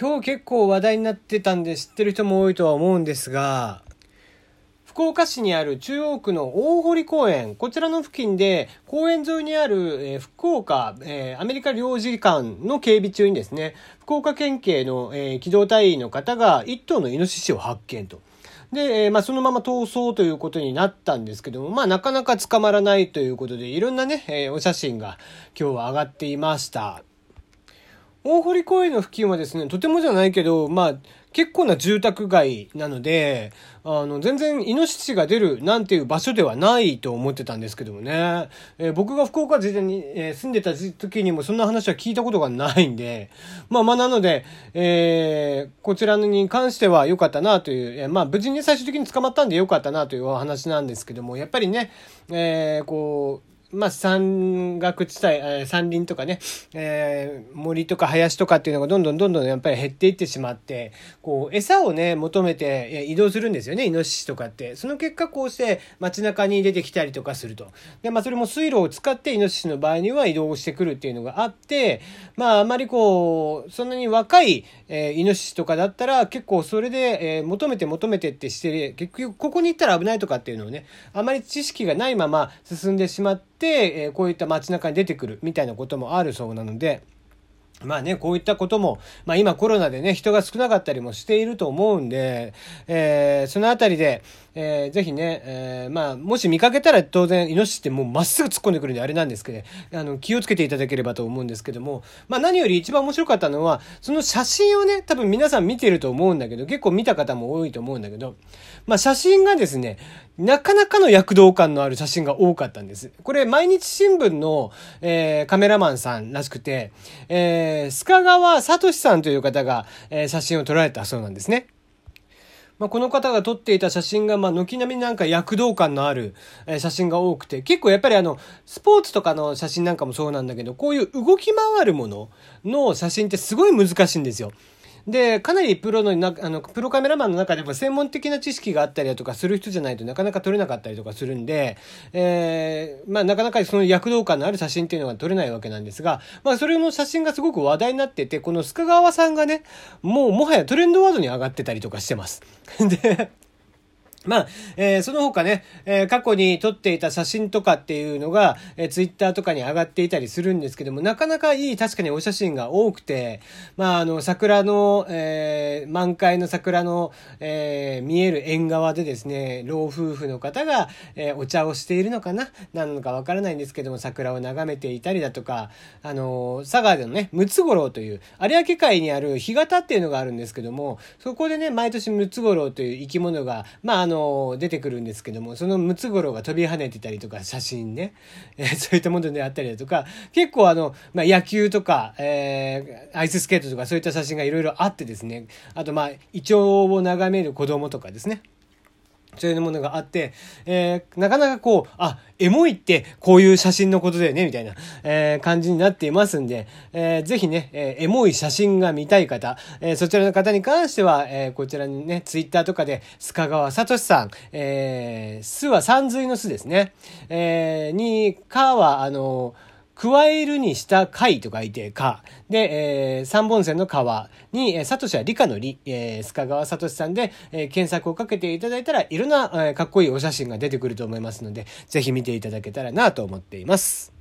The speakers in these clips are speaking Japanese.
今日結構話題になってたんで知ってる人も多いとは思うんですが、福岡市にある中央区の大堀公園、こちらの付近で公園沿いにある、え、福岡、え、アメリカ領事館の警備中にですね、福岡県警の、え、機動隊員の方が一頭のイノシシを発見と。で、え、まあ、そのまま逃走ということになったんですけども、まあ、なかなか捕まらないということで、いろんなね、え、お写真が今日は上がっていました。大堀公園の付近はですね、とてもじゃないけど、まあ、結構な住宅街なので、あの、全然イノシシが出るなんていう場所ではないと思ってたんですけどもね。えー、僕が福岡時代に、えー、住んでた時にもそんな話は聞いたことがないんで、まあまあなので、えー、こちらに関しては良かったなという、え、まあ無事に最終的に捕まったんで良かったなというお話なんですけども、やっぱりね、えー、こう、まあ、山岳地帯、山林とかね、えー、森とか林とかっていうのがどんどんどんどんやっぱり減っていってしまって、こう、餌をね、求めて移動するんですよね、イノシシとかって。その結果、こうして街中に出てきたりとかすると。で、まあ、それも水路を使ってイノシシの場合には移動してくるっていうのがあって、まあ、あまりこう、そんなに若い、えー、イノシシとかだったら、結構それで、えー、求めて求めてってして、結局、ここに行ったら危ないとかっていうのをね、あまり知識がないまま進んでしまって、、えこういった街中に出てくるみたいなこともあるそうなので、まあね、こういったことも、まあ今コロナでね、人が少なかったりもしていると思うんで、えー、そのあたりで、えー、ぜひね、えー、まあ、もし見かけたら当然、イノシシってもうまっすぐ突っ込んでくるんであれなんですけど、あの、気をつけていただければと思うんですけども、まあ何より一番面白かったのは、その写真をね、多分皆さん見てると思うんだけど、結構見た方も多いと思うんだけど、まあ写真がですね、なかなかの躍動感のある写真が多かったんです。これ、毎日新聞の、えー、カメラマンさんらしくて、えー、須賀川聡さんという方が、えー、写真を撮られたそうなんですね。まあ、この方が撮っていた写真が、まあ、軒並みなんか躍動感のある、写真が多くて、結構やっぱりあの、スポーツとかの写真なんかもそうなんだけど、こういう動き回るものの写真ってすごい難しいんですよ。で、かなりプロのな、あの、プロカメラマンの中でも専門的な知識があったりだとかする人じゃないとなかなか撮れなかったりとかするんで、えー、まあなかなかその躍動感のある写真っていうのが撮れないわけなんですが、まあそれの写真がすごく話題になってて、この須賀川さんがね、もうもはやトレンドワードに上がってたりとかしてます。で、まあ、えー、その他ね、えー、過去に撮っていた写真とかっていうのが、えー、ツイッターとかに上がっていたりするんですけども、なかなかいい確かにお写真が多くて、まあ、あの、桜の、えー、満開の桜の、えー、見える縁側でですね、老夫婦の方が、えー、お茶をしているのかななのかわからないんですけども、桜を眺めていたりだとか、あの、佐賀でのね、ムツゴロウという、有明海にある干潟っていうのがあるんですけども、そこでね、毎年ムツゴロウという生き物が、ま、あの、出てくるんですけども、そのムツゴロウが飛び跳ねてたりとか、写真ね、えー、そういったものであったりだとか、結構あの、まあ、野球とか、えー、アイススケートとかそういった写真がいろいろあってですね、あとまあ、イチョウを眺める子供とかですね。そういうものがあって、えー、なかなかこう、あ、エモいってこういう写真のことだよね、みたいな、えー、感じになっていますんで、えー、ぜひね、えー、エモい写真が見たい方、えー、そちらの方に関しては、えー、こちらにね、ツイッターとかで、須賀川聡さん、えー、巣は三髄の巣ですね、えー、に、かは、あのー、加えるにした貝と書いて、か。で、えー、三本線の川に、えー、サトシは理科の理、えー、須賀川聡さんで、えー、検索をかけていただいたら、いろんな、えー、かっこいいお写真が出てくると思いますので、ぜひ見ていただけたらなと思っています。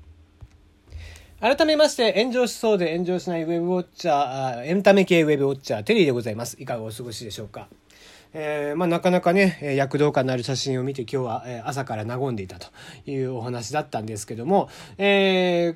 改めまして、炎上しそうで炎上しないウェブウォッチャー、エンタメ系ウェブウォッチャー、テリーでございます。いかがお過ごしでしょうか？えー、まあ、なかなかね、躍動感のある写真を見て今日は朝から和んでいたというお話だったんですけども、えー、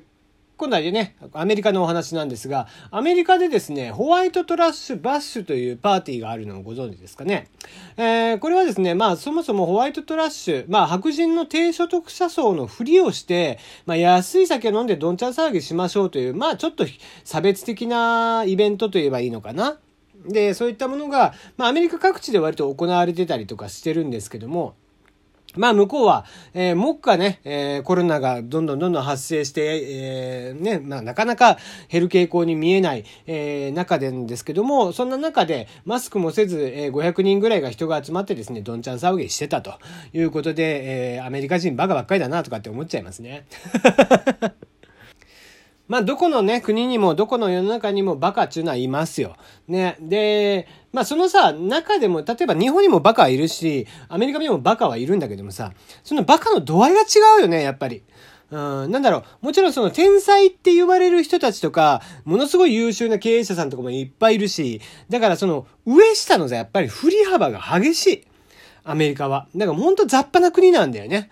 今度はね、アメリカのお話なんですが、アメリカでですね、ホワイトトラッシュバッシュというパーティーがあるのをご存知ですかね。えー、これはですね、まあそもそもホワイトトラッシュ、まあ白人の低所得者層のふりをして、まあ安い酒飲んでどんちゃん騒ぎしましょうという、まあちょっと差別的なイベントといえばいいのかな。で、そういったものが、まあ、アメリカ各地で割と行われてたりとかしてるんですけども、まあ向こうは、えー、目下ね、えー、コロナがどんどんどんどん発生して、えー、ね、まあなかなか減る傾向に見えない、えー、中でんですけども、そんな中でマスクもせず、えー、500人ぐらいが人が集まってですね、どんちゃん騒ぎしてたということで、えー、アメリカ人バカばっかりだなとかって思っちゃいますね。まあ、どこのね、国にも、どこの世の中にもバカっていうのはいますよ。ね。で、まあ、そのさ、中でも、例えば日本にもバカはいるし、アメリカにもバカはいるんだけどもさ、そのバカの度合いが違うよね、やっぱり。うん、なんだろう、もちろんその天才って言われる人たちとか、ものすごい優秀な経営者さんとかもいっぱいいるし、だからその上下のさ、やっぱり振り幅が激しい。アメリカは。だからほんと雑把な国なんだよね。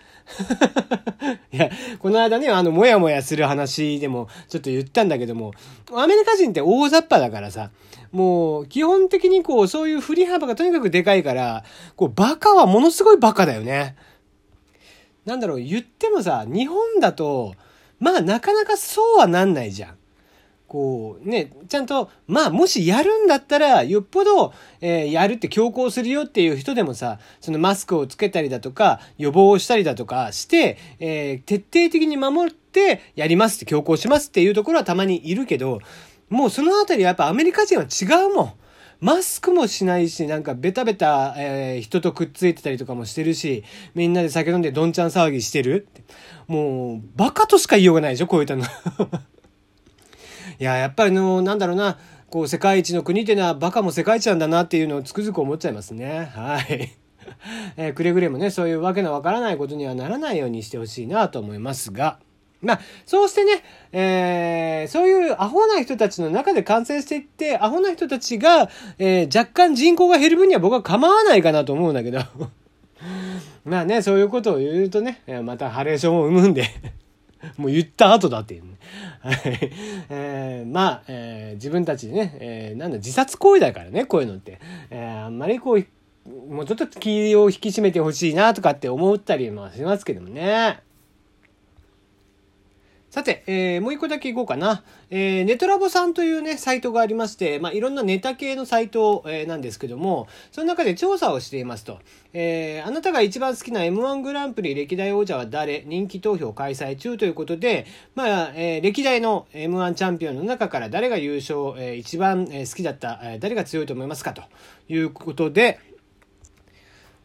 いや、この間ね、あの、もやもやする話でもちょっと言ったんだけども、アメリカ人って大雑把だからさ、もう、基本的にこう、そういう振り幅がとにかくでかいから、こう、バカはものすごいバカだよね。なんだろう、言ってもさ、日本だと、まあなかなかそうはなんないじゃん。こうね、ちゃんと、まあもしやるんだったら、よっぽど、えー、やるって強行するよっていう人でもさ、そのマスクをつけたりだとか、予防したりだとかして、えー、徹底的に守ってやりますって強行しますっていうところはたまにいるけど、もうそのあたりはやっぱアメリカ人は違うもん。マスクもしないし、なんかベタベタ、えー、人とくっついてたりとかもしてるし、みんなで酒飲んでどんちゃん騒ぎしてるもう、バカとしか言いようがないでしょ、こういったの。いや、やっぱりの、なんだろうな、こう、世界一の国っていうのはバカも世界一なんだなっていうのをつくづく思っちゃいますね。はい。えー、くれぐれもね、そういうわけのわからないことにはならないようにしてほしいなと思いますが。まあ、そうしてね、えー、そういうアホな人たちの中で感染していって、アホな人たちが、えー、若干人口が減る分には僕は構わないかなと思うんだけど。まあね、そういうことを言うとね、またハレーションを生むんで もう言った後だっていうね。えー、まあ、えー、自分たちでね、えー、なんだ、自殺行為だからね、こういうのって。えー、あんまりこう、もうちょっと気を引き締めてほしいなとかって思ったりもしますけどもね。さて、えー、もう一個だけいこうかな。えー、ネトラボさんというね、サイトがありまして、まあ、いろんなネタ系のサイト、えー、なんですけども、その中で調査をしていますと、えー、あなたが一番好きな M1 グランプリ歴代王者は誰？人気投票開催中ということで、まあ、えー、歴代の M1 チャンピオンの中から誰が優勝、えー、一番好きだった、えー、誰が強いと思いますかということで、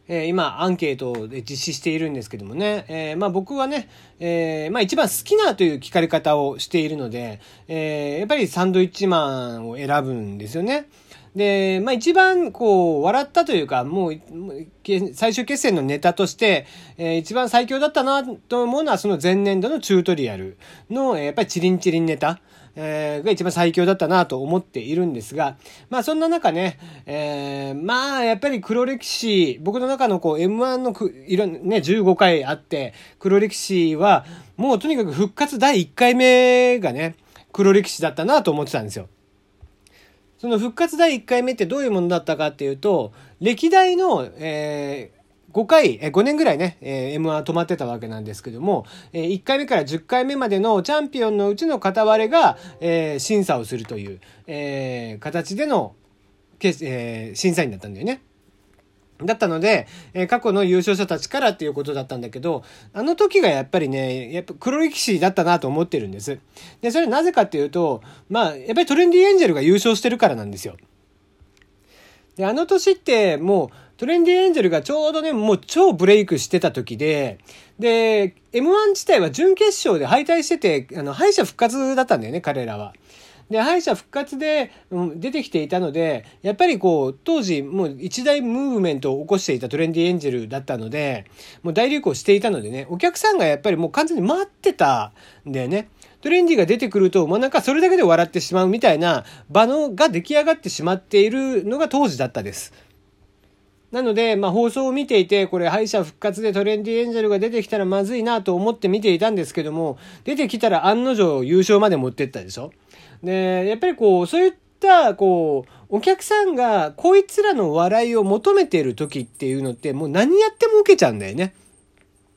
えー、今アンケートで実施しているんですけどもね、えー、まあ僕はね、えー、まあ一番好きなという聞かれ方をしているので、え、やっぱりサンドイッチマンを選ぶんですよね。で、まあ一番こう、笑ったというか、もう、最終決戦のネタとして、えー、一番最強だったなと思うのは、その前年度のチュートリアルの、やっぱりチリンチリンネタ。えー、が一番最強だったなと思っているんですが、まあそんな中ね、えー、まあやっぱり黒歴史、僕の中のこう M1 のくいろんね、15回あって、黒歴史はもうとにかく復活第1回目がね、黒歴史だったなと思ってたんですよ。その復活第1回目ってどういうものだったかっていうと、歴代の、えー、5回、え5年ぐらいね、えー、M1 止まってたわけなんですけども、えー、1回目から10回目までのチャンピオンのうちの片割れが、えー、審査をするという、えー、形での、えー、審査員だったんだよね。だったので、えー、過去の優勝者たちからっていうことだったんだけど、あの時がやっぱりね、やっぱ黒歴史だったなと思ってるんです。で、それなぜかっていうと、まあ、やっぱりトレンディエンジェルが優勝してるからなんですよ。で、あの年ってもう、トレンディエンジェルがちょうどね、もう超ブレイクしてた時で、で、M1 自体は準決勝で敗退してて、あの、敗者復活だったんだよね、彼らは。で、敗者復活で、うん、出てきていたので、やっぱりこう、当時もう一大ムーブメントを起こしていたトレンディエンジェルだったので、もう大流行していたのでね、お客さんがやっぱりもう完全に待ってたんだよね。トレンディが出てくると、もうなんかそれだけで笑ってしまうみたいな場のが出来上がってしまっているのが当時だったです。なので、まあ、放送を見ていて、これ敗者復活でトレンディエンジェルが出てきたらまずいなと思って見ていたんですけども、出てきたら案の定優勝まで持ってったでしょで、やっぱりこう、そういった、こう、お客さんがこいつらの笑いを求めている時っていうのって、もう何やっても受けちゃうんだよね。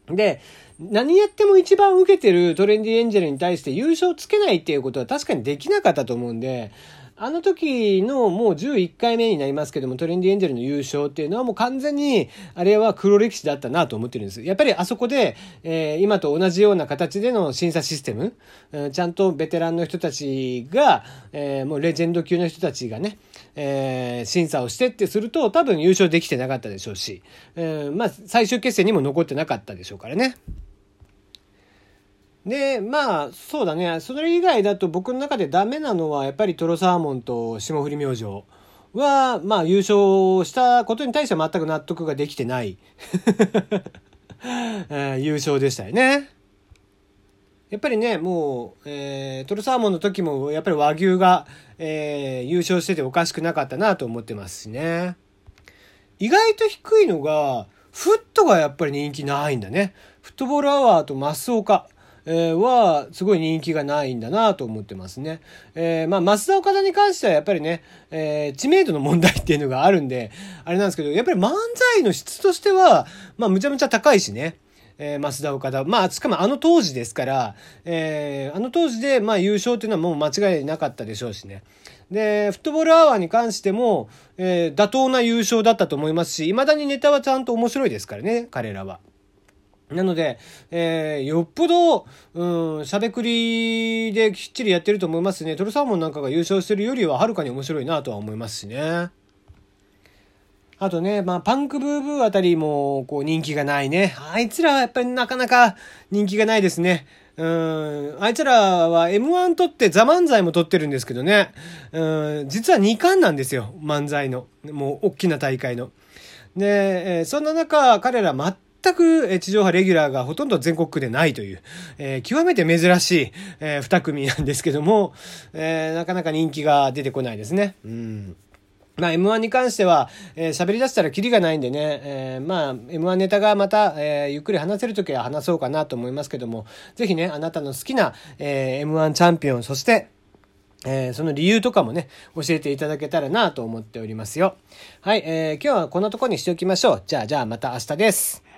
で、何やっても一番受けてるトレンディエンジェルに対して優勝つけないっていうことは確かにできなかったと思うんで、あの時のもう11回目になりますけども、トレンディエンジェルの優勝っていうのはもう完全に、あれは黒歴史だったなと思ってるんです。やっぱりあそこで、えー、今と同じような形での審査システム、うん、ちゃんとベテランの人たちが、えー、もうレジェンド級の人たちがね、えー、審査をしてってすると多分優勝できてなかったでしょうし、え、ー、まあ最終決戦にも残ってなかったでしょうからね。で、まあ、そうだね。それ以外だと僕の中でダメなのは、やっぱりトロサーモンと霜降り明星は、まあ、優勝したことに対しては全く納得ができてない 優勝でしたよね。やっぱりね、もう、えー、トロサーモンの時も、やっぱり和牛が、えー、優勝してておかしくなかったなと思ってますしね。意外と低いのが、フットがやっぱり人気ないんだね。フットボールアワーとマスオカ。えー、は、すごい人気がないんだなと思ってますね。えー、まあ、増田岡田に関してはやっぱりね、えー、知名度の問題っていうのがあるんで、あれなんですけど、やっぱり漫才の質としては、まあ、むちゃむちゃ高いしね。えー、増田岡田。まあ、しかもあの当時ですから、えー、あの当時で、まあ、優勝っていうのはもう間違いなかったでしょうしね。で、フットボールアワーに関しても、えー、妥当な優勝だったと思いますし、未だにネタはちゃんと面白いですからね、彼らは。なので、えー、よっぽど、うん、しゃべくりできっちりやってると思いますね。トルサーモンなんかが優勝してるよりははるかに面白いなとは思いますしね。あとね、まあ、パンクブーブーあたりも、こう、人気がないね。あいつらはやっぱりなかなか人気がないですね。うん、あいつらは M1 撮ってザ漫才も撮ってるんですけどね。うん、実は2冠なんですよ。漫才の。もう、大きな大会の。で、え、そんな中、彼ら全全く地上波レギュラーがほとんど全国区でないという、えー、極めて珍しい、えー、二組なんですけども、えー、なかなか人気が出てこないですね。うん。まあ M1 に関しては、えー、喋り出したらキリがないんでね、えー、まあ M1 ネタがまた、えー、ゆっくり話せるときは話そうかなと思いますけども、ぜひね、あなたの好きな、えー、M1 チャンピオン、そして、えー、その理由とかもね、教えていただけたらなと思っておりますよ。はい、えー、今日はこんなとこにしておきましょう。じゃあ、じゃあまた明日です。